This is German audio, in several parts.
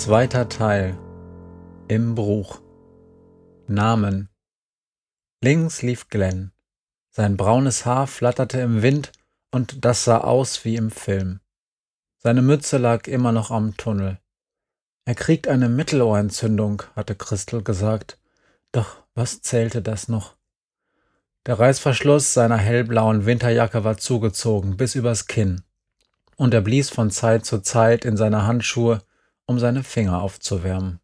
Zweiter Teil Im Bruch Namen Links lief Glenn. Sein braunes Haar flatterte im Wind und das sah aus wie im Film. Seine Mütze lag immer noch am Tunnel. Er kriegt eine Mittelohrentzündung, hatte Christel gesagt. Doch was zählte das noch? Der Reißverschluss seiner hellblauen Winterjacke war zugezogen bis übers Kinn, und er blies von Zeit zu Zeit in seine Handschuhe, um seine Finger aufzuwärmen.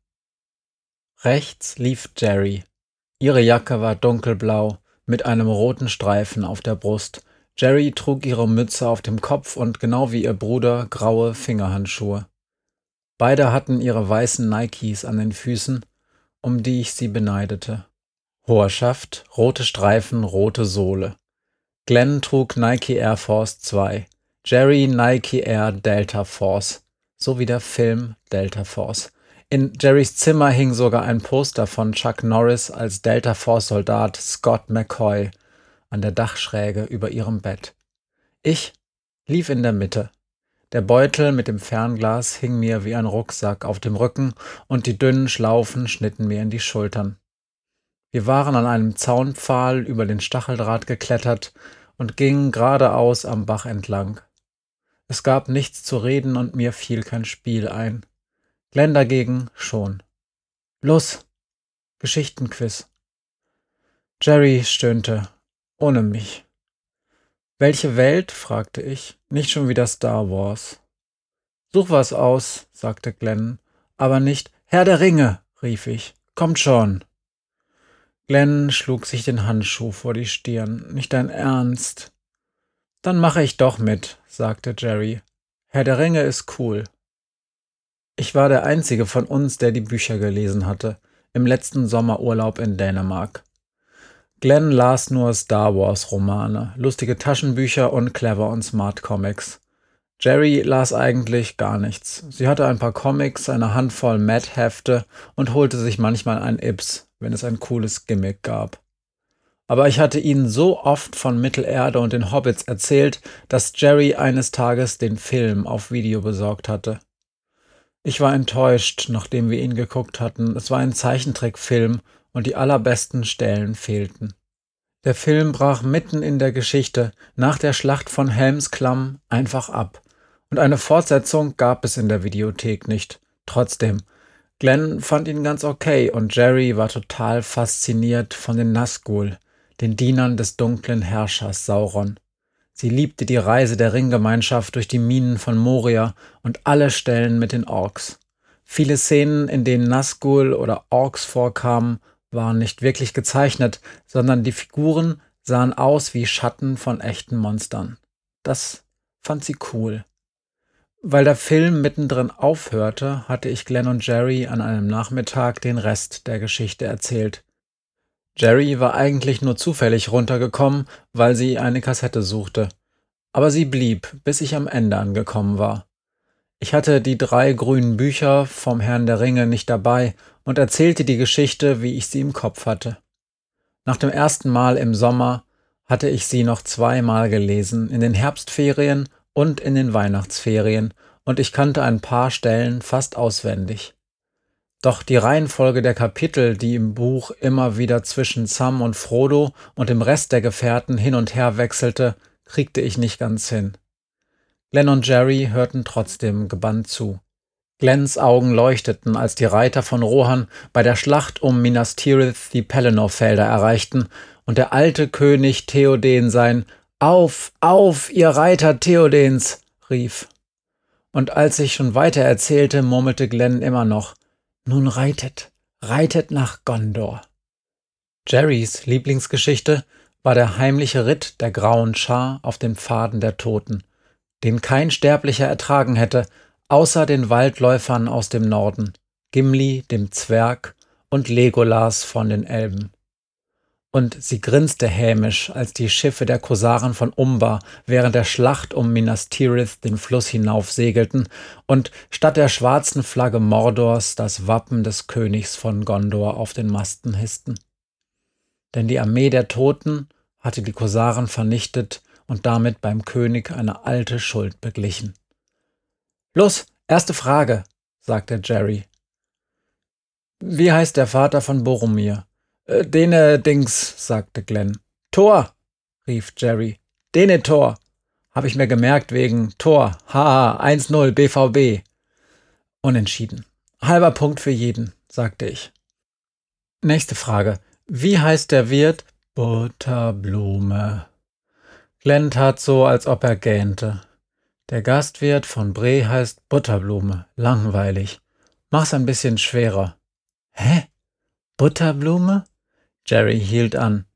Rechts lief Jerry. Ihre Jacke war dunkelblau mit einem roten Streifen auf der Brust. Jerry trug ihre Mütze auf dem Kopf und genau wie ihr Bruder graue Fingerhandschuhe. Beide hatten ihre weißen Nikes an den Füßen, um die ich sie beneidete. Hoher Schaft, rote Streifen, rote Sohle. Glenn trug Nike Air Force 2, Jerry Nike Air Delta Force so wie der Film Delta Force. In Jerrys Zimmer hing sogar ein Poster von Chuck Norris als Delta Force Soldat Scott McCoy an der Dachschräge über ihrem Bett. Ich lief in der Mitte. Der Beutel mit dem Fernglas hing mir wie ein Rucksack auf dem Rücken und die dünnen Schlaufen schnitten mir in die Schultern. Wir waren an einem Zaunpfahl über den Stacheldraht geklettert und gingen geradeaus am Bach entlang. Es gab nichts zu reden und mir fiel kein Spiel ein. Glenn dagegen schon. Los! Geschichtenquiz. Jerry stöhnte. Ohne mich. Welche Welt? fragte ich. Nicht schon wieder Star Wars. Such was aus, sagte Glenn, aber nicht Herr der Ringe, rief ich. Kommt schon. Glenn schlug sich den Handschuh vor die Stirn. Nicht dein Ernst. Dann mache ich doch mit, sagte Jerry. Herr der Ringe ist cool. Ich war der einzige von uns, der die Bücher gelesen hatte, im letzten Sommerurlaub in Dänemark. Glenn las nur Star Wars Romane, lustige Taschenbücher und clever und smart Comics. Jerry las eigentlich gar nichts. Sie hatte ein paar Comics, eine Handvoll Mad-Hefte und holte sich manchmal ein Ips, wenn es ein cooles Gimmick gab aber ich hatte ihnen so oft von Mittelerde und den Hobbits erzählt, dass Jerry eines Tages den Film auf Video besorgt hatte. Ich war enttäuscht, nachdem wir ihn geguckt hatten. Es war ein Zeichentrickfilm und die allerbesten Stellen fehlten. Der Film brach mitten in der Geschichte nach der Schlacht von Helmsklamm einfach ab. Und eine Fortsetzung gab es in der Videothek nicht. Trotzdem, Glenn fand ihn ganz okay und Jerry war total fasziniert von den Nazgul, den Dienern des dunklen Herrschers Sauron. Sie liebte die Reise der Ringgemeinschaft durch die Minen von Moria und alle Stellen mit den Orks. Viele Szenen, in denen Nazgul oder Orks vorkamen, waren nicht wirklich gezeichnet, sondern die Figuren sahen aus wie Schatten von echten Monstern. Das fand sie cool. Weil der Film mittendrin aufhörte, hatte ich Glenn und Jerry an einem Nachmittag den Rest der Geschichte erzählt. Jerry war eigentlich nur zufällig runtergekommen, weil sie eine Kassette suchte. Aber sie blieb, bis ich am Ende angekommen war. Ich hatte die drei grünen Bücher vom Herrn der Ringe nicht dabei und erzählte die Geschichte, wie ich sie im Kopf hatte. Nach dem ersten Mal im Sommer hatte ich sie noch zweimal gelesen, in den Herbstferien und in den Weihnachtsferien, und ich kannte ein paar Stellen fast auswendig. Doch die Reihenfolge der Kapitel, die im Buch immer wieder zwischen Sam und Frodo und dem Rest der Gefährten hin und her wechselte, kriegte ich nicht ganz hin. Glenn und Jerry hörten trotzdem gebannt zu. Glens Augen leuchteten, als die Reiter von Rohan bei der Schlacht um Minas Tirith die Pelennor-Felder erreichten und der alte König Theoden sein Auf, auf, ihr Reiter Theodens! rief. Und als ich schon weiter erzählte, murmelte Glenn immer noch – nun reitet, reitet nach Gondor. Jerrys Lieblingsgeschichte war der heimliche Ritt der grauen Schar auf den Pfaden der Toten, den kein Sterblicher ertragen hätte, außer den Waldläufern aus dem Norden, Gimli, dem Zwerg, und Legolas von den Elben. Und sie grinste hämisch, als die Schiffe der Kosaren von Umbar während der Schlacht um Minas Tirith den Fluss hinauf segelten und statt der schwarzen Flagge Mordors das Wappen des Königs von Gondor auf den Masten hissten. Denn die Armee der Toten hatte die Kosaren vernichtet und damit beim König eine alte Schuld beglichen. Los, erste Frage, sagte Jerry. Wie heißt der Vater von Boromir? Äh, Dene Dings, sagte Glenn. Tor, rief Jerry. Dene Tor. Hab ich mir gemerkt wegen Tor. Haha, 1-0 BVB. Unentschieden. Halber Punkt für jeden, sagte ich. Nächste Frage. Wie heißt der Wirt? Butterblume. Glenn tat so, als ob er gähnte. Der Gastwirt von Bre heißt Butterblume. Langweilig. Mach's ein bisschen schwerer. Hä? Butterblume? Jerry hielt an.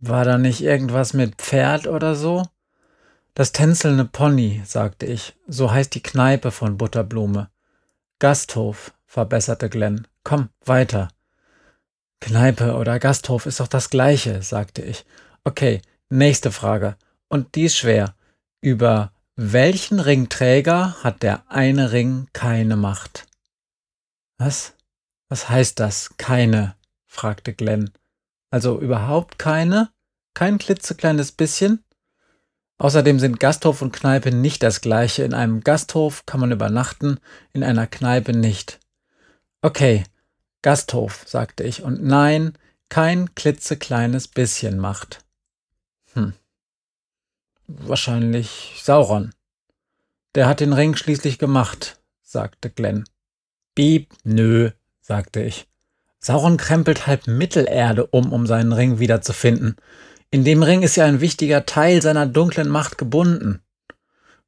War da nicht irgendwas mit Pferd oder so? Das tänzelnde Pony, sagte ich. So heißt die Kneipe von Butterblume. Gasthof, verbesserte Glenn. Komm, weiter. Kneipe oder Gasthof ist doch das gleiche, sagte ich. Okay, nächste Frage. Und die ist schwer. Über welchen Ringträger hat der eine Ring keine Macht? Was? Was heißt das? Keine? Fragte Glenn. Also überhaupt keine? Kein klitzekleines bisschen? Außerdem sind Gasthof und Kneipe nicht das gleiche. In einem Gasthof kann man übernachten, in einer Kneipe nicht. Okay, Gasthof, sagte ich, und nein, kein klitzekleines bisschen Macht. Hm. Wahrscheinlich Sauron. Der hat den Ring schließlich gemacht, sagte Glenn. Bieb, nö, sagte ich. Sauron krempelt halb Mittelerde um, um seinen Ring wiederzufinden. In dem Ring ist ja ein wichtiger Teil seiner dunklen Macht gebunden.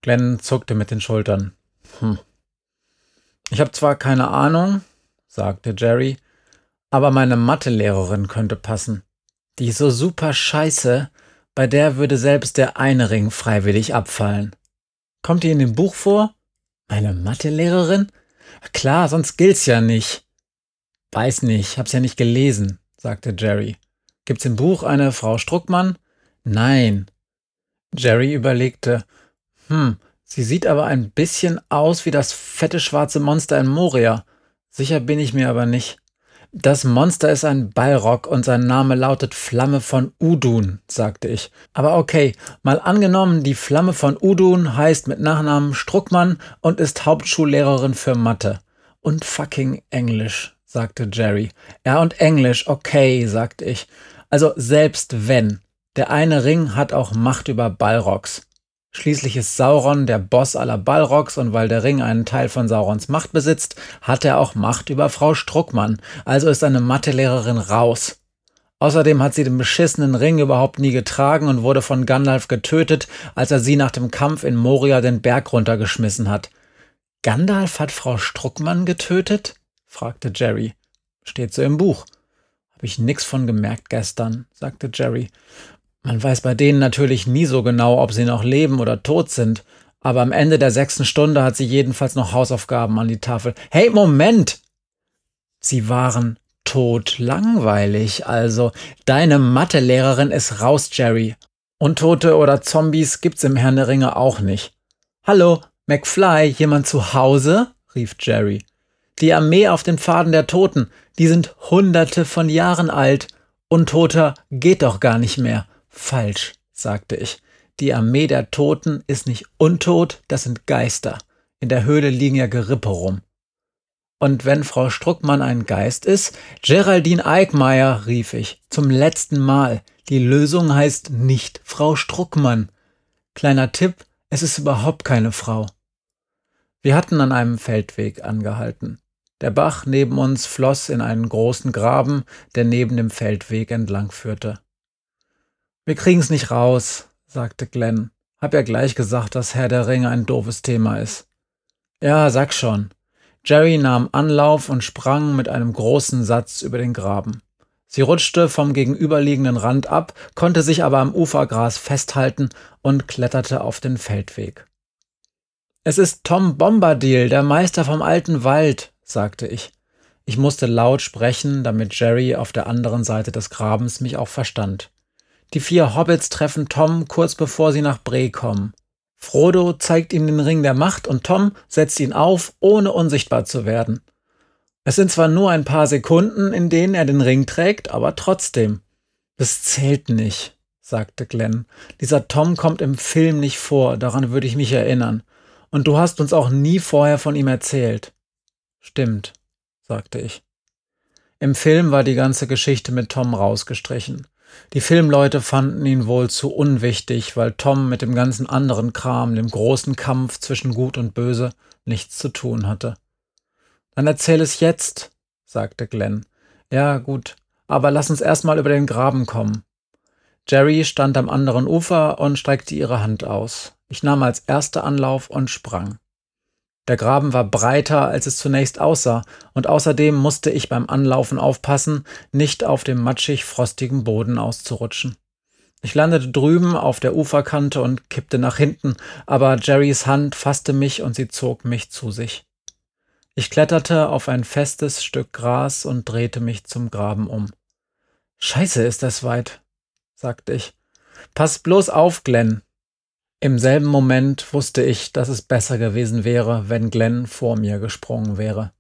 Glenn zuckte mit den Schultern. Hm. Ich habe zwar keine Ahnung, sagte Jerry, aber meine Mathelehrerin könnte passen. Die ist so super scheiße, bei der würde selbst der eine Ring freiwillig abfallen. Kommt die in dem Buch vor? Meine Mathelehrerin? Klar, sonst gilt's ja nicht. Weiß nicht, hab's ja nicht gelesen, sagte Jerry. Gibt's im Buch eine Frau Struckmann? Nein. Jerry überlegte. Hm, sie sieht aber ein bisschen aus wie das fette schwarze Monster in Moria. Sicher bin ich mir aber nicht. Das Monster ist ein Ballrock und sein Name lautet Flamme von Udun, sagte ich. Aber okay, mal angenommen, die Flamme von Udun heißt mit Nachnamen Struckmann und ist Hauptschullehrerin für Mathe. Und fucking Englisch sagte Jerry. Ja, und Englisch, okay, sagte ich. Also selbst wenn. Der eine Ring hat auch Macht über Balrogs. Schließlich ist Sauron der Boss aller Balrogs und weil der Ring einen Teil von Saurons Macht besitzt, hat er auch Macht über Frau Struckmann. Also ist seine Mathelehrerin raus. Außerdem hat sie den beschissenen Ring überhaupt nie getragen und wurde von Gandalf getötet, als er sie nach dem Kampf in Moria den Berg runtergeschmissen hat. Gandalf hat Frau Struckmann getötet? Fragte Jerry. Steht so im Buch. Hab ich nix von gemerkt gestern, sagte Jerry. Man weiß bei denen natürlich nie so genau, ob sie noch leben oder tot sind, aber am Ende der sechsten Stunde hat sie jedenfalls noch Hausaufgaben an die Tafel. Hey, Moment! Sie waren tot langweilig, also. Deine Mathelehrerin ist raus, Jerry. Untote oder Zombies gibt's im Herrn der Ringe auch nicht. Hallo, McFly, jemand zu Hause? rief Jerry. Die Armee auf den Pfaden der Toten, die sind hunderte von Jahren alt. Untoter geht doch gar nicht mehr. Falsch, sagte ich. Die Armee der Toten ist nicht untot, das sind Geister. In der Höhle liegen ja Gerippe rum. Und wenn Frau Struckmann ein Geist ist, Geraldine Eickmeier, rief ich, zum letzten Mal. Die Lösung heißt nicht Frau Struckmann. Kleiner Tipp, es ist überhaupt keine Frau. Wir hatten an einem Feldweg angehalten. Der Bach neben uns floss in einen großen Graben, der neben dem Feldweg entlang führte. Wir kriegen's nicht raus, sagte Glenn. Hab ja gleich gesagt, dass Herr der Ringe ein doofes Thema ist. Ja, sag schon. Jerry nahm Anlauf und sprang mit einem großen Satz über den Graben. Sie rutschte vom gegenüberliegenden Rand ab, konnte sich aber am Ufergras festhalten und kletterte auf den Feldweg. Es ist Tom Bombadil, der Meister vom alten Wald, sagte ich. Ich musste laut sprechen, damit Jerry auf der anderen Seite des Grabens mich auch verstand. Die vier Hobbits treffen Tom kurz bevor sie nach Bree kommen. Frodo zeigt ihm den Ring der Macht und Tom setzt ihn auf, ohne unsichtbar zu werden. Es sind zwar nur ein paar Sekunden, in denen er den Ring trägt, aber trotzdem. Das zählt nicht, sagte Glenn. Dieser Tom kommt im Film nicht vor, daran würde ich mich erinnern. Und du hast uns auch nie vorher von ihm erzählt. Stimmt, sagte ich. Im Film war die ganze Geschichte mit Tom rausgestrichen. Die Filmleute fanden ihn wohl zu unwichtig, weil Tom mit dem ganzen anderen Kram, dem großen Kampf zwischen Gut und Böse, nichts zu tun hatte. Dann erzähl es jetzt, sagte Glenn. Ja, gut, aber lass uns erstmal über den Graben kommen. Jerry stand am anderen Ufer und streckte ihre Hand aus. Ich nahm als erster Anlauf und sprang. Der Graben war breiter, als es zunächst aussah, und außerdem musste ich beim Anlaufen aufpassen, nicht auf dem matschig frostigen Boden auszurutschen. Ich landete drüben auf der Uferkante und kippte nach hinten, aber Jerrys Hand fasste mich und sie zog mich zu sich. Ich kletterte auf ein festes Stück Gras und drehte mich zum Graben um. Scheiße, ist das weit, sagte ich. Pass bloß auf, Glenn. Im selben Moment wusste ich, dass es besser gewesen wäre, wenn Glenn vor mir gesprungen wäre.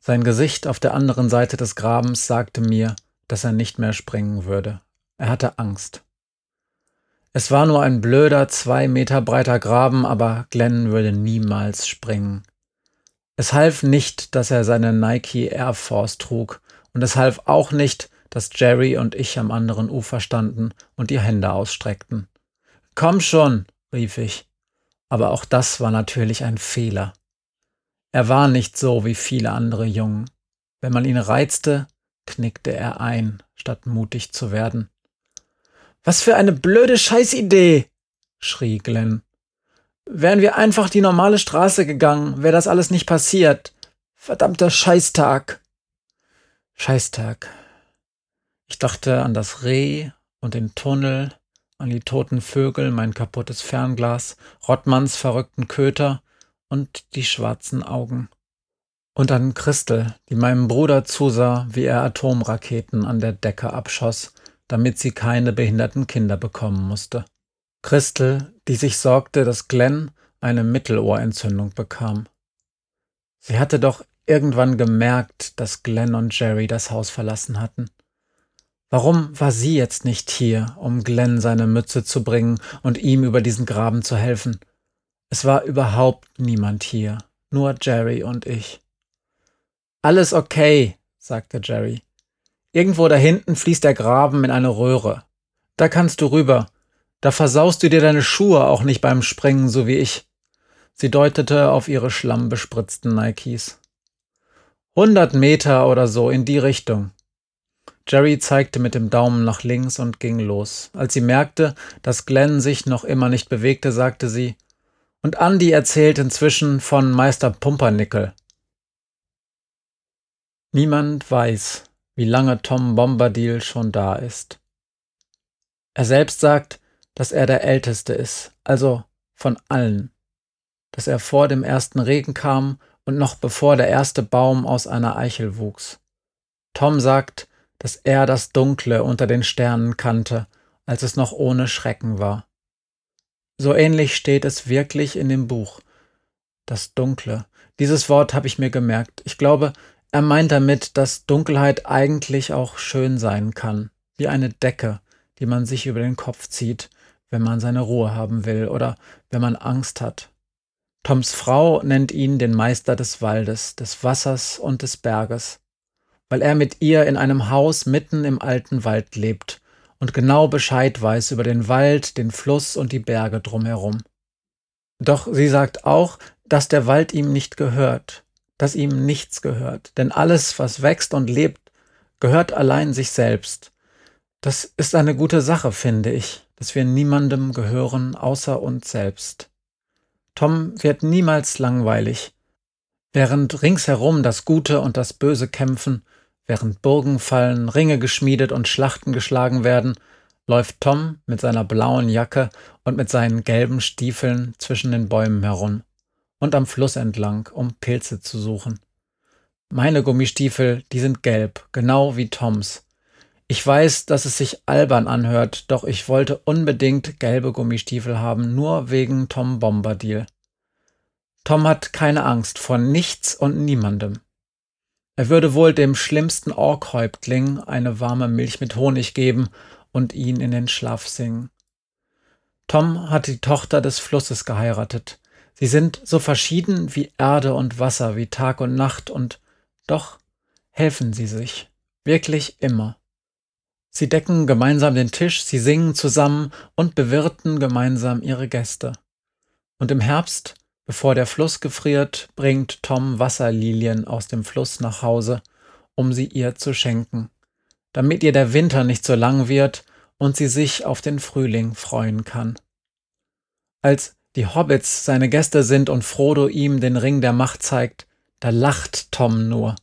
Sein Gesicht auf der anderen Seite des Grabens sagte mir, dass er nicht mehr springen würde. Er hatte Angst. Es war nur ein blöder, zwei Meter breiter Graben, aber Glenn würde niemals springen. Es half nicht, dass er seine Nike Air Force trug, und es half auch nicht, dass Jerry und ich am anderen Ufer standen und die Hände ausstreckten. Komm schon, rief ich. Aber auch das war natürlich ein Fehler. Er war nicht so wie viele andere Jungen. Wenn man ihn reizte, knickte er ein, statt mutig zu werden. Was für eine blöde Scheißidee, schrie Glenn. Wären wir einfach die normale Straße gegangen, wäre das alles nicht passiert. Verdammter Scheißtag. Scheißtag. Ich dachte an das Reh und den Tunnel, an die toten Vögel, mein kaputtes Fernglas, Rottmanns verrückten Köter und die schwarzen Augen. Und an Christel, die meinem Bruder zusah, wie er Atomraketen an der Decke abschoss, damit sie keine behinderten Kinder bekommen musste. Christel, die sich sorgte, dass Glenn eine Mittelohrentzündung bekam. Sie hatte doch irgendwann gemerkt, dass Glenn und Jerry das Haus verlassen hatten. Warum war sie jetzt nicht hier, um Glenn seine Mütze zu bringen und ihm über diesen Graben zu helfen? Es war überhaupt niemand hier, nur Jerry und ich. Alles okay, sagte Jerry. Irgendwo da hinten fließt der Graben in eine Röhre. Da kannst du rüber da versaust du dir deine Schuhe auch nicht beim Springen, so wie ich. Sie deutete auf ihre schlammbespritzten Nikes. Hundert Meter oder so in die Richtung. Jerry zeigte mit dem Daumen nach links und ging los. Als sie merkte, dass Glenn sich noch immer nicht bewegte, sagte sie, und Andy erzählt inzwischen von Meister Pumpernickel. Niemand weiß, wie lange Tom Bombadil schon da ist. Er selbst sagt, dass er der Älteste ist, also von allen, dass er vor dem ersten Regen kam und noch bevor der erste Baum aus einer Eichel wuchs. Tom sagt, dass er das Dunkle unter den Sternen kannte, als es noch ohne Schrecken war. So ähnlich steht es wirklich in dem Buch. Das Dunkle. Dieses Wort habe ich mir gemerkt. Ich glaube, er meint damit, dass Dunkelheit eigentlich auch schön sein kann, wie eine Decke, die man sich über den Kopf zieht, wenn man seine Ruhe haben will oder wenn man Angst hat. Toms Frau nennt ihn den Meister des Waldes, des Wassers und des Berges, weil er mit ihr in einem Haus mitten im alten Wald lebt und genau Bescheid weiß über den Wald, den Fluss und die Berge drumherum. Doch sie sagt auch, dass der Wald ihm nicht gehört, dass ihm nichts gehört, denn alles, was wächst und lebt, gehört allein sich selbst. Das ist eine gute Sache, finde ich dass wir niemandem gehören außer uns selbst. Tom wird niemals langweilig. Während ringsherum das Gute und das Böse kämpfen, während Burgen fallen, Ringe geschmiedet und Schlachten geschlagen werden, läuft Tom mit seiner blauen Jacke und mit seinen gelben Stiefeln zwischen den Bäumen herum und am Fluss entlang, um Pilze zu suchen. Meine Gummistiefel, die sind gelb, genau wie Toms. Ich weiß, dass es sich albern anhört, doch ich wollte unbedingt gelbe Gummistiefel haben, nur wegen Tom Bombadil. Tom hat keine Angst vor nichts und niemandem. Er würde wohl dem schlimmsten Orkhäuptling eine warme Milch mit Honig geben und ihn in den Schlaf singen. Tom hat die Tochter des Flusses geheiratet. Sie sind so verschieden wie Erde und Wasser, wie Tag und Nacht, und doch helfen sie sich, wirklich immer. Sie decken gemeinsam den Tisch, sie singen zusammen und bewirten gemeinsam ihre Gäste. Und im Herbst, bevor der Fluss gefriert, bringt Tom Wasserlilien aus dem Fluss nach Hause, um sie ihr zu schenken damit ihr der Winter nicht so lang wird und sie sich auf den Frühling freuen kann. Als die Hobbits seine Gäste sind und Frodo ihm den Ring der Macht zeigt, da lacht Tom nur.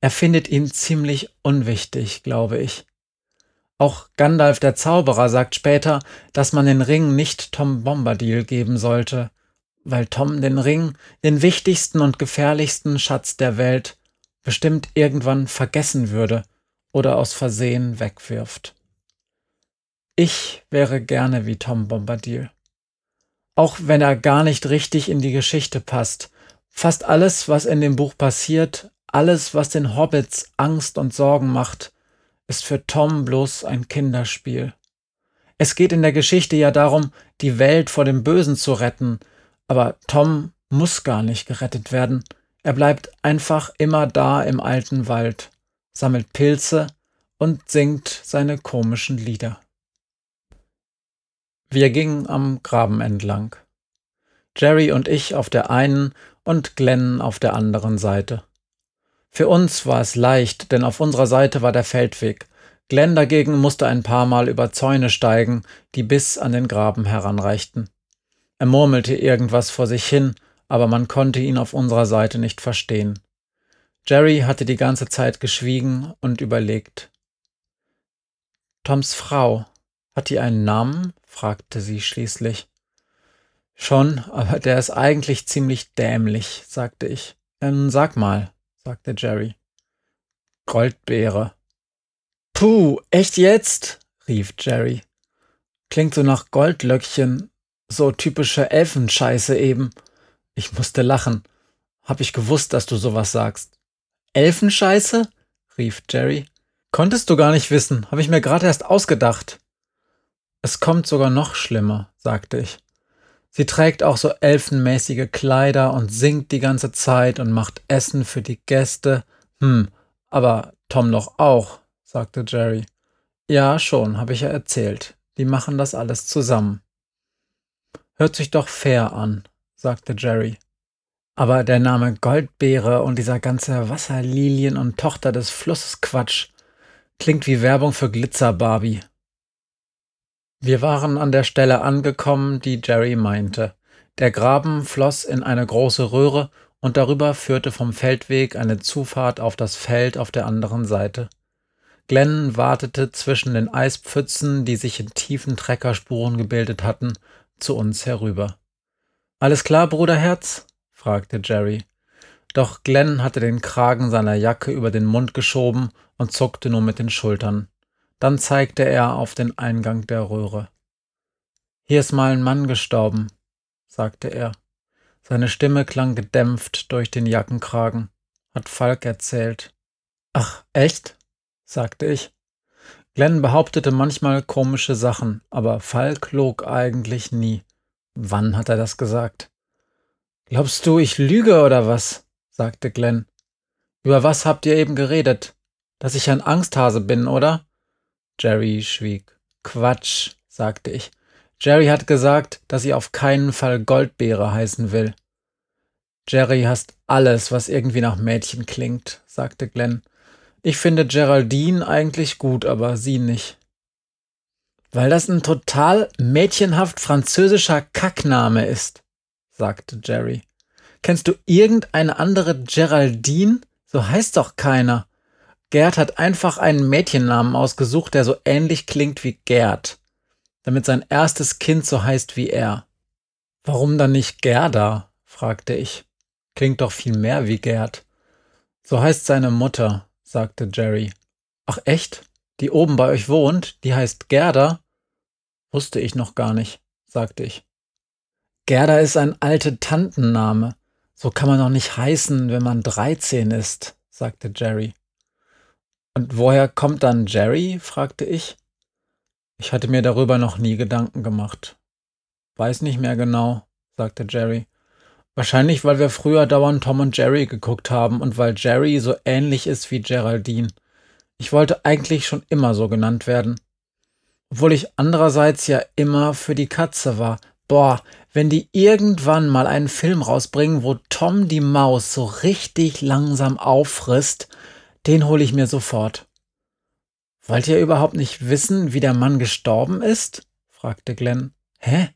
Er findet ihn ziemlich unwichtig, glaube ich. Auch Gandalf der Zauberer sagt später, dass man den Ring nicht Tom Bombadil geben sollte, weil Tom den Ring, den wichtigsten und gefährlichsten Schatz der Welt, bestimmt irgendwann vergessen würde oder aus Versehen wegwirft. Ich wäre gerne wie Tom Bombadil. Auch wenn er gar nicht richtig in die Geschichte passt. Fast alles, was in dem Buch passiert, alles, was den Hobbits Angst und Sorgen macht, ist für Tom bloß ein Kinderspiel. Es geht in der Geschichte ja darum, die Welt vor dem Bösen zu retten, aber Tom muss gar nicht gerettet werden. Er bleibt einfach immer da im alten Wald sammelt Pilze und singt seine komischen Lieder. Wir gingen am Graben entlang. Jerry und ich auf der einen und Glenn auf der anderen Seite. Für uns war es leicht, denn auf unserer Seite war der Feldweg. Glenn dagegen musste ein paar Mal über Zäune steigen, die bis an den Graben heranreichten. Er murmelte irgendwas vor sich hin, aber man konnte ihn auf unserer Seite nicht verstehen. Jerry hatte die ganze Zeit geschwiegen und überlegt. Toms Frau, hat die einen Namen? fragte sie schließlich. Schon, aber der ist eigentlich ziemlich dämlich, sagte ich. Ähm, sag mal, sagte Jerry. Goldbeere. Puh, echt jetzt? rief Jerry. Klingt so nach Goldlöckchen, so typische Elfenscheiße eben. Ich musste lachen. Hab ich gewusst, dass du sowas sagst. Elfenscheiße? rief Jerry. Konntest du gar nicht wissen, habe ich mir gerade erst ausgedacht. Es kommt sogar noch schlimmer, sagte ich. Sie trägt auch so elfenmäßige Kleider und singt die ganze Zeit und macht Essen für die Gäste. Hm, aber Tom doch auch, sagte Jerry. Ja, schon, habe ich ja erzählt. Die machen das alles zusammen. Hört sich doch fair an, sagte Jerry. Aber der Name Goldbeere und dieser ganze Wasserlilien und Tochter des Flusses Quatsch klingt wie Werbung für Glitzer-Barbie. Wir waren an der Stelle angekommen, die Jerry meinte. Der Graben floss in eine große Röhre und darüber führte vom Feldweg eine Zufahrt auf das Feld auf der anderen Seite. Glenn wartete zwischen den Eispfützen, die sich in tiefen Treckerspuren gebildet hatten, zu uns herüber. Alles klar, Bruderherz? fragte Jerry. Doch Glenn hatte den Kragen seiner Jacke über den Mund geschoben und zuckte nur mit den Schultern. Dann zeigte er auf den Eingang der Röhre. Hier ist mal ein Mann gestorben, sagte er. Seine Stimme klang gedämpft durch den Jackenkragen, hat Falk erzählt. Ach, echt? sagte ich. Glenn behauptete manchmal komische Sachen, aber Falk log eigentlich nie. Wann hat er das gesagt? Glaubst du, ich lüge oder was? sagte Glenn. Über was habt ihr eben geredet? Dass ich ein Angsthase bin, oder? Jerry schwieg. Quatsch, sagte ich. Jerry hat gesagt, dass sie auf keinen Fall Goldbeere heißen will. Jerry hasst alles, was irgendwie nach Mädchen klingt, sagte Glenn. Ich finde Geraldine eigentlich gut, aber sie nicht. Weil das ein total mädchenhaft französischer Kackname ist sagte Jerry. Kennst du irgendeine andere Geraldine? So heißt doch keiner. Gerd hat einfach einen Mädchennamen ausgesucht, der so ähnlich klingt wie Gerd, damit sein erstes Kind so heißt wie er. Warum dann nicht Gerda? fragte ich. Klingt doch viel mehr wie Gerd. So heißt seine Mutter, sagte Jerry. Ach echt? Die oben bei euch wohnt, die heißt Gerda? Wusste ich noch gar nicht, sagte ich. Gerda ist ein alte Tantenname. So kann man doch nicht heißen, wenn man dreizehn ist, sagte Jerry. Und woher kommt dann Jerry? fragte ich. Ich hatte mir darüber noch nie Gedanken gemacht. Weiß nicht mehr genau, sagte Jerry. Wahrscheinlich, weil wir früher dauernd Tom und Jerry geguckt haben und weil Jerry so ähnlich ist wie Geraldine. Ich wollte eigentlich schon immer so genannt werden. Obwohl ich andererseits ja immer für die Katze war. Boah, wenn die irgendwann mal einen Film rausbringen, wo Tom die Maus so richtig langsam auffrisst, den hole ich mir sofort. Wollt ihr überhaupt nicht wissen, wie der Mann gestorben ist? fragte Glenn. Hä?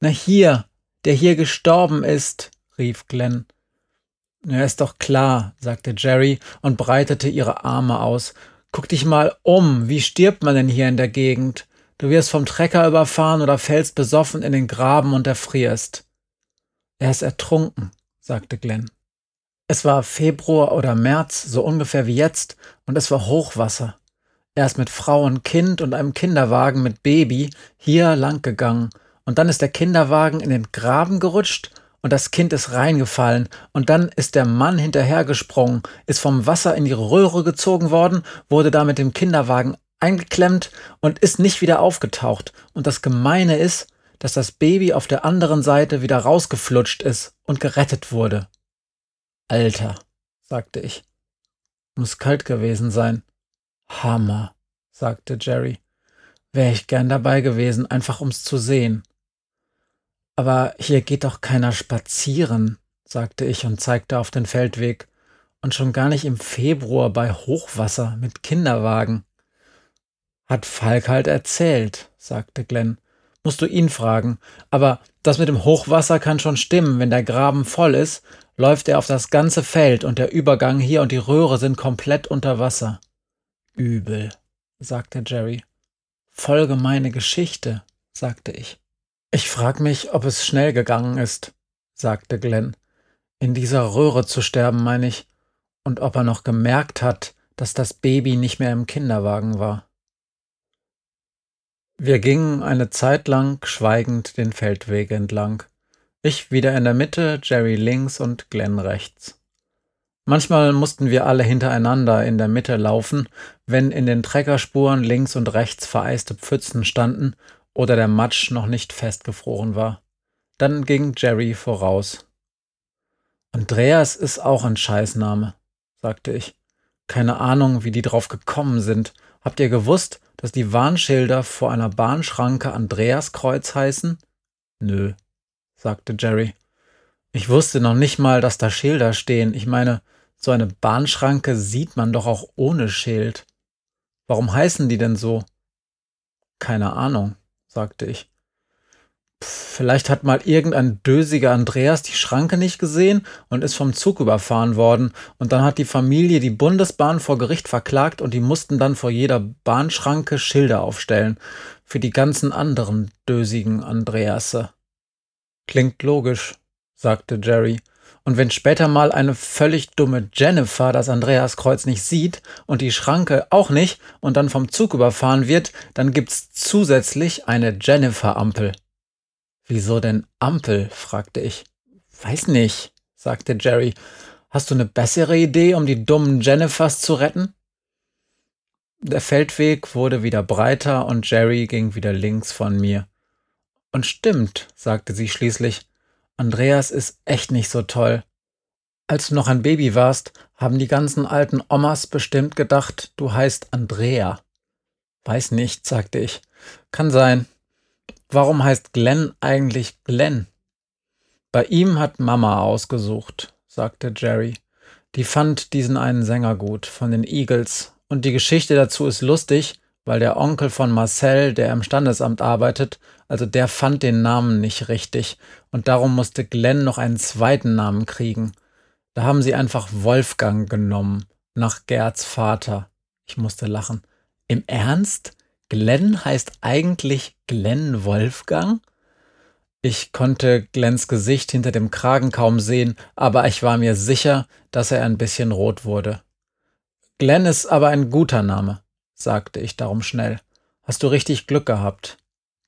Na hier, der hier gestorben ist, rief Glenn. Ja, ist doch klar, sagte Jerry und breitete ihre Arme aus. Guck dich mal um, wie stirbt man denn hier in der Gegend? Du wirst vom Trecker überfahren oder fällst besoffen in den Graben und erfrierst. Er ist ertrunken, sagte Glenn. Es war Februar oder März, so ungefähr wie jetzt, und es war Hochwasser. Er ist mit Frau und Kind und einem Kinderwagen mit Baby hier lang gegangen, und dann ist der Kinderwagen in den Graben gerutscht und das Kind ist reingefallen, und dann ist der Mann hinterhergesprungen, ist vom Wasser in die Röhre gezogen worden, wurde da mit dem Kinderwagen eingeklemmt und ist nicht wieder aufgetaucht. Und das Gemeine ist, dass das Baby auf der anderen Seite wieder rausgeflutscht ist und gerettet wurde. Alter, sagte ich. Muss kalt gewesen sein. Hammer, sagte Jerry. Wäre ich gern dabei gewesen, einfach ums zu sehen. Aber hier geht doch keiner spazieren, sagte ich und zeigte auf den Feldweg, und schon gar nicht im Februar bei Hochwasser mit Kinderwagen. Hat Falk halt erzählt, sagte Glenn. Musst du ihn fragen. Aber das mit dem Hochwasser kann schon stimmen. Wenn der Graben voll ist, läuft er auf das ganze Feld und der Übergang hier und die Röhre sind komplett unter Wasser. Übel, sagte Jerry. Voll gemeine Geschichte, sagte ich. Ich frag mich, ob es schnell gegangen ist, sagte Glenn. In dieser Röhre zu sterben, meine ich, und ob er noch gemerkt hat, dass das Baby nicht mehr im Kinderwagen war. Wir gingen eine Zeit lang schweigend den Feldweg entlang. Ich wieder in der Mitte, Jerry links und Glenn rechts. Manchmal mussten wir alle hintereinander in der Mitte laufen, wenn in den Treckerspuren links und rechts vereiste Pfützen standen oder der Matsch noch nicht festgefroren war. Dann ging Jerry voraus. Andreas ist auch ein Scheißname, sagte ich. Keine Ahnung, wie die drauf gekommen sind. Habt ihr gewusst, dass die Warnschilder vor einer Bahnschranke Andreaskreuz heißen? Nö, sagte Jerry. Ich wusste noch nicht mal, dass da Schilder stehen. Ich meine, so eine Bahnschranke sieht man doch auch ohne Schild. Warum heißen die denn so? Keine Ahnung sagte ich. Vielleicht hat mal irgendein dösiger Andreas die Schranke nicht gesehen und ist vom Zug überfahren worden. Und dann hat die Familie die Bundesbahn vor Gericht verklagt und die mussten dann vor jeder Bahnschranke Schilder aufstellen. Für die ganzen anderen dösigen Andreasse. Klingt logisch, sagte Jerry. Und wenn später mal eine völlig dumme Jennifer das Andreaskreuz nicht sieht und die Schranke auch nicht und dann vom Zug überfahren wird, dann gibt's zusätzlich eine Jennifer-Ampel. Wieso denn Ampel? fragte ich. Weiß nicht, sagte Jerry. Hast du eine bessere Idee, um die dummen Jennifers zu retten? Der Feldweg wurde wieder breiter und Jerry ging wieder links von mir. Und stimmt, sagte sie schließlich, Andreas ist echt nicht so toll. Als du noch ein Baby warst, haben die ganzen alten Omas bestimmt gedacht, du heißt Andrea. Weiß nicht, sagte ich. Kann sein. Warum heißt Glenn eigentlich Glenn? Bei ihm hat Mama ausgesucht, sagte Jerry. Die fand diesen einen Sänger gut, von den Eagles. Und die Geschichte dazu ist lustig, weil der Onkel von Marcel, der im Standesamt arbeitet, also der fand den Namen nicht richtig und darum musste Glenn noch einen zweiten Namen kriegen. Da haben sie einfach Wolfgang genommen, nach Gerds Vater, Ich musste lachen. Im Ernst? Glenn heißt eigentlich Glenn Wolfgang? Ich konnte Glenns Gesicht hinter dem Kragen kaum sehen, aber ich war mir sicher, dass er ein bisschen rot wurde. Glenn ist aber ein guter Name, sagte ich darum schnell. Hast du richtig Glück gehabt?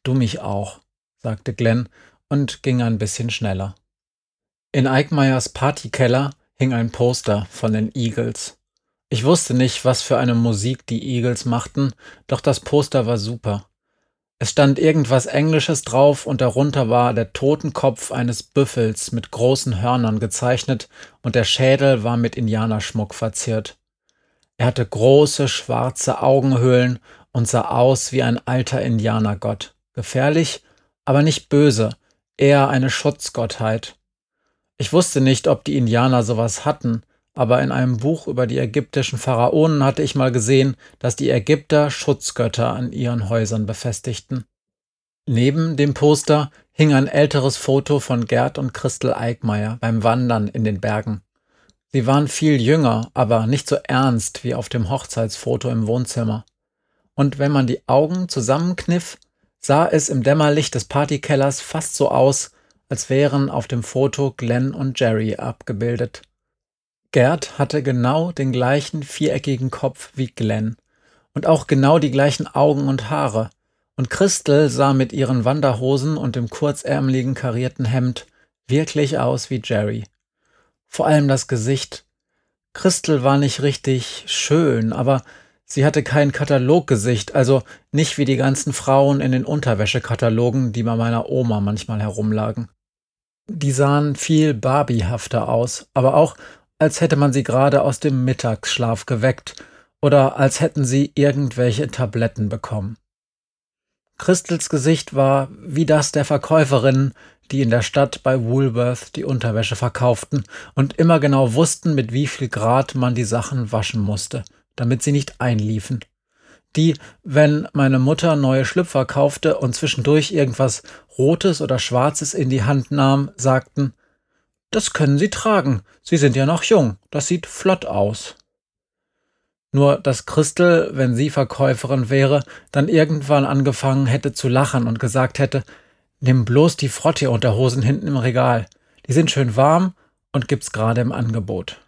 Du mich auch, sagte Glenn und ging ein bisschen schneller. In Eickmeyers Partykeller hing ein Poster von den Eagles. Ich wusste nicht, was für eine Musik die Eagles machten, doch das Poster war super. Es stand irgendwas Englisches drauf und darunter war der Totenkopf eines Büffels mit großen Hörnern gezeichnet und der Schädel war mit Indianerschmuck verziert. Er hatte große schwarze Augenhöhlen und sah aus wie ein alter Indianergott. Gefährlich, aber nicht böse, eher eine Schutzgottheit. Ich wusste nicht, ob die Indianer sowas hatten, aber in einem Buch über die ägyptischen Pharaonen hatte ich mal gesehen, dass die Ägypter Schutzgötter an ihren Häusern befestigten. Neben dem Poster hing ein älteres Foto von Gerd und Christel Eickmeier beim Wandern in den Bergen. Sie waren viel jünger, aber nicht so ernst wie auf dem Hochzeitsfoto im Wohnzimmer. Und wenn man die Augen zusammenkniff, sah es im Dämmerlicht des Partykellers fast so aus, als wären auf dem Foto Glenn und Jerry abgebildet. Gerd hatte genau den gleichen viereckigen Kopf wie Glenn und auch genau die gleichen Augen und Haare, und Christel sah mit ihren Wanderhosen und dem kurzärmeligen karierten Hemd wirklich aus wie Jerry. Vor allem das Gesicht. Christel war nicht richtig schön, aber sie hatte kein Kataloggesicht, also nicht wie die ganzen Frauen in den Unterwäschekatalogen, die bei meiner Oma manchmal herumlagen. Die sahen viel barbiehafter aus, aber auch als hätte man sie gerade aus dem Mittagsschlaf geweckt oder als hätten sie irgendwelche Tabletten bekommen. Christels Gesicht war wie das der Verkäuferinnen, die in der Stadt bei Woolworth die Unterwäsche verkauften und immer genau wussten, mit wie viel Grad man die Sachen waschen musste, damit sie nicht einliefen. Die, wenn meine Mutter neue Schlüpfer kaufte und zwischendurch irgendwas Rotes oder Schwarzes in die Hand nahm, sagten, das können Sie tragen. Sie sind ja noch jung. Das sieht flott aus. Nur, dass Christel, wenn sie Verkäuferin wäre, dann irgendwann angefangen hätte zu lachen und gesagt hätte, nimm bloß die Frottee-Unterhosen hinten im Regal. Die sind schön warm und gibt's gerade im Angebot.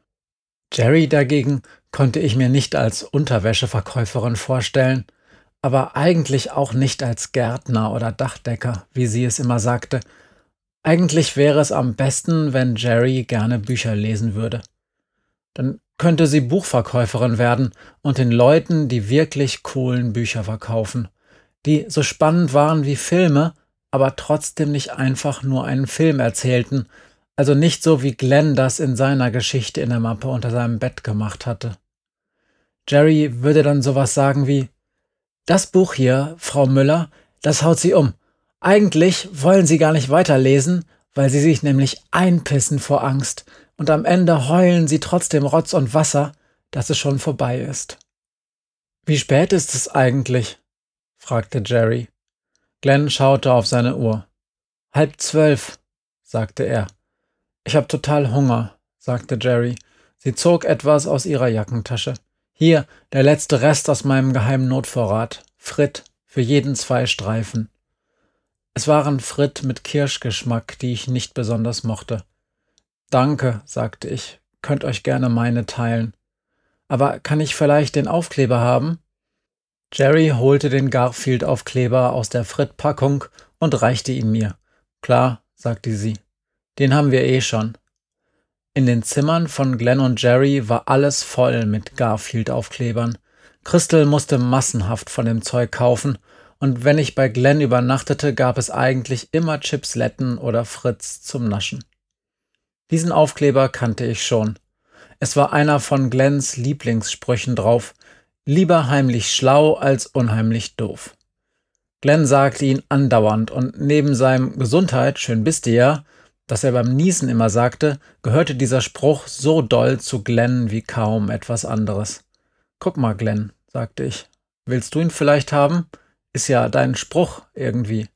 Jerry dagegen konnte ich mir nicht als Unterwäscheverkäuferin vorstellen, aber eigentlich auch nicht als Gärtner oder Dachdecker, wie sie es immer sagte, eigentlich wäre es am besten, wenn Jerry gerne Bücher lesen würde. Dann könnte sie Buchverkäuferin werden und den Leuten die wirklich coolen Bücher verkaufen, die so spannend waren wie Filme, aber trotzdem nicht einfach nur einen Film erzählten, also nicht so wie Glenn das in seiner Geschichte in der Mappe unter seinem Bett gemacht hatte. Jerry würde dann sowas sagen wie Das Buch hier, Frau Müller, das haut sie um. Eigentlich wollen sie gar nicht weiterlesen, weil sie sich nämlich einpissen vor Angst, und am Ende heulen sie trotzdem Rotz und Wasser, dass es schon vorbei ist. Wie spät ist es eigentlich? fragte Jerry. Glenn schaute auf seine Uhr. Halb zwölf, sagte er. Ich hab total Hunger, sagte Jerry. Sie zog etwas aus ihrer Jackentasche. Hier, der letzte Rest aus meinem geheimen Notvorrat. Frit, für jeden zwei Streifen. Es waren Fritt mit Kirschgeschmack, die ich nicht besonders mochte. Danke, sagte ich, könnt euch gerne meine teilen. Aber kann ich vielleicht den Aufkleber haben? Jerry holte den Garfield-Aufkleber aus der Fritt-Packung und reichte ihn mir. Klar, sagte sie. Den haben wir eh schon. In den Zimmern von Glenn und Jerry war alles voll mit Garfield-Aufklebern. Christel musste massenhaft von dem Zeug kaufen und wenn ich bei Glenn übernachtete, gab es eigentlich immer Chipsletten oder Fritz zum Naschen. Diesen Aufkleber kannte ich schon. Es war einer von Glenns Lieblingssprüchen drauf. Lieber heimlich schlau als unheimlich doof. Glenn sagte ihn andauernd und neben seinem Gesundheit, schön bist du ja, das er beim Niesen immer sagte, gehörte dieser Spruch so doll zu Glenn wie kaum etwas anderes. Guck mal, Glenn, sagte ich. Willst du ihn vielleicht haben? Ist ja dein Spruch irgendwie.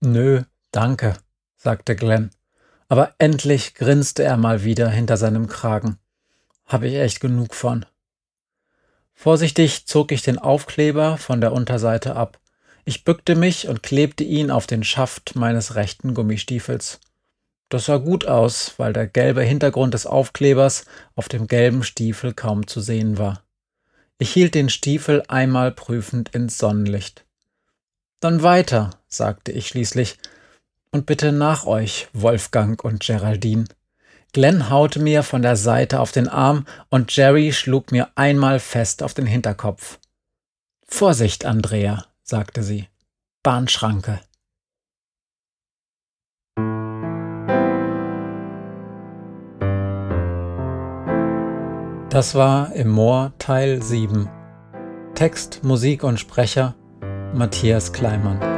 Nö, danke, sagte Glenn. Aber endlich grinste er mal wieder hinter seinem Kragen. Hab ich echt genug von. Vorsichtig zog ich den Aufkleber von der Unterseite ab. Ich bückte mich und klebte ihn auf den Schaft meines rechten Gummistiefels. Das sah gut aus, weil der gelbe Hintergrund des Aufklebers auf dem gelben Stiefel kaum zu sehen war. Ich hielt den Stiefel einmal prüfend ins Sonnenlicht. Dann weiter, sagte ich schließlich, und bitte nach euch, Wolfgang und Geraldine. Glenn haute mir von der Seite auf den Arm und Jerry schlug mir einmal fest auf den Hinterkopf. Vorsicht, Andrea, sagte sie. Bahnschranke. Das war im Moor Teil 7. Text, Musik und Sprecher Matthias Kleimann.